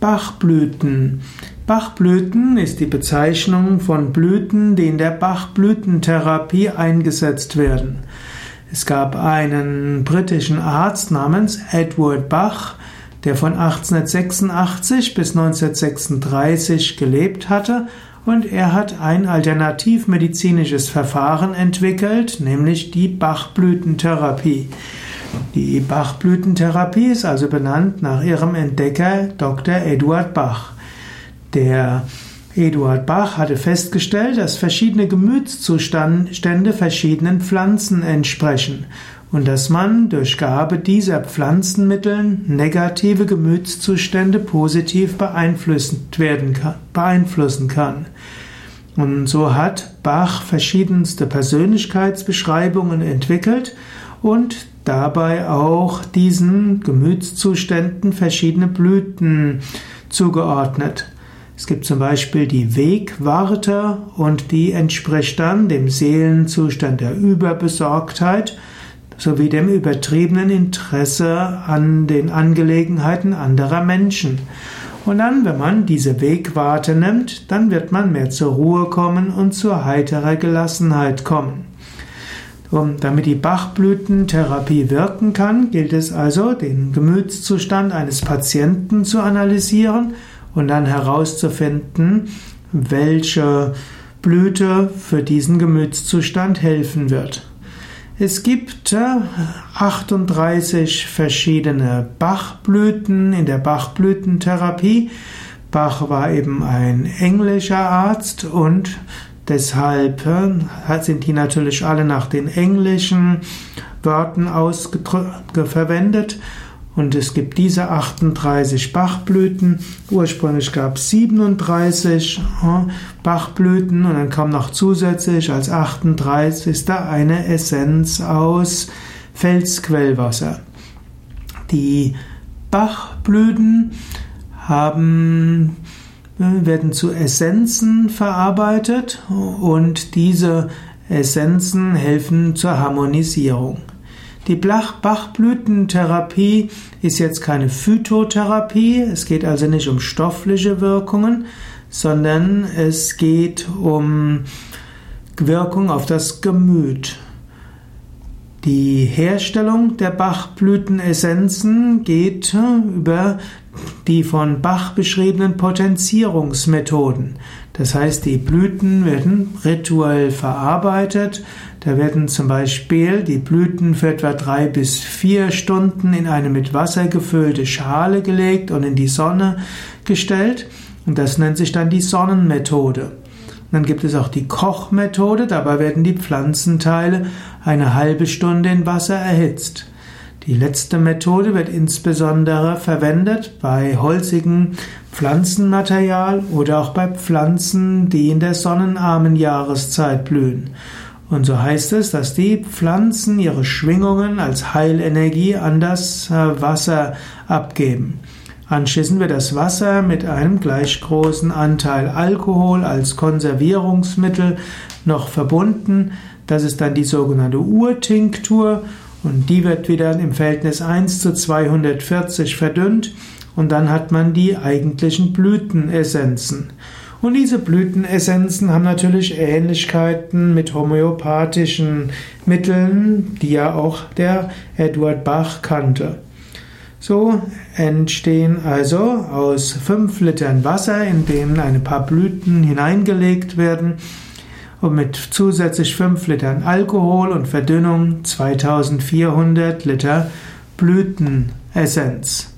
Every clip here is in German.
Bachblüten. Bachblüten ist die Bezeichnung von Blüten, die in der Bachblütentherapie eingesetzt werden. Es gab einen britischen Arzt namens Edward Bach, der von 1886 bis 1936 gelebt hatte und er hat ein alternativmedizinisches Verfahren entwickelt, nämlich die Bachblütentherapie. Die Bachblütentherapie ist also benannt nach ihrem Entdecker Dr. Eduard Bach. Der Eduard Bach hatte festgestellt, dass verschiedene Gemütszustände verschiedenen Pflanzen entsprechen und dass man durch Gabe dieser Pflanzenmittel negative Gemütszustände positiv werden kann, beeinflussen kann. Und so hat Bach verschiedenste Persönlichkeitsbeschreibungen entwickelt und dabei auch diesen Gemütszuständen verschiedene Blüten zugeordnet. Es gibt zum Beispiel die Wegwarte und die entspricht dann dem Seelenzustand der Überbesorgtheit sowie dem übertriebenen Interesse an den Angelegenheiten anderer Menschen. Und dann, wenn man diese Wegwarte nimmt, dann wird man mehr zur Ruhe kommen und zur heiterer Gelassenheit kommen. Um, damit die Bachblütentherapie wirken kann, gilt es also, den Gemütszustand eines Patienten zu analysieren und dann herauszufinden, welche Blüte für diesen Gemütszustand helfen wird. Es gibt 38 verschiedene Bachblüten in der Bachblütentherapie. Bach war eben ein englischer Arzt und deshalb sind die natürlich alle nach den englischen Wörtern verwendet. Und es gibt diese 38 Bachblüten. Ursprünglich gab es 37 Bachblüten und dann kam noch zusätzlich als 38. eine Essenz aus Felsquellwasser. Die Bachblüten haben, werden zu Essenzen verarbeitet und diese Essenzen helfen zur Harmonisierung. Die Bachblütentherapie ist jetzt keine Phytotherapie, es geht also nicht um stoffliche Wirkungen, sondern es geht um Wirkung auf das Gemüt. Die Herstellung der Bachblütenessenzen geht über die von Bach beschriebenen Potenzierungsmethoden. Das heißt, die Blüten werden rituell verarbeitet. Da werden zum Beispiel die Blüten für etwa drei bis vier Stunden in eine mit Wasser gefüllte Schale gelegt und in die Sonne gestellt. Und das nennt sich dann die Sonnenmethode. dann gibt es auch die Kochmethode. Dabei werden die Pflanzenteile eine halbe Stunde in Wasser erhitzt. Die letzte Methode wird insbesondere verwendet bei holzigem Pflanzenmaterial oder auch bei Pflanzen, die in der sonnenarmen Jahreszeit blühen. Und so heißt es, dass die Pflanzen ihre Schwingungen als Heilenergie an das äh, Wasser abgeben. Anschließend wird das Wasser mit einem gleich großen Anteil Alkohol als Konservierungsmittel noch verbunden. Das ist dann die sogenannte Urtinktur und die wird wieder im Verhältnis 1 zu 240 verdünnt und dann hat man die eigentlichen Blütenessenzen. Und diese Blütenessenzen haben natürlich Ähnlichkeiten mit homöopathischen Mitteln, die ja auch der Edward Bach kannte. So entstehen also aus 5 Litern Wasser, in dem ein paar Blüten hineingelegt werden, und mit zusätzlich 5 Litern Alkohol und Verdünnung 2400 Liter Blütenessenz.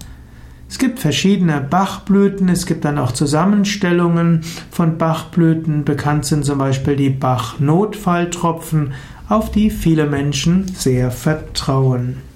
Es gibt verschiedene Bachblüten, es gibt dann auch Zusammenstellungen von Bachblüten. Bekannt sind zum Beispiel die Bach-Notfalltropfen, auf die viele Menschen sehr vertrauen.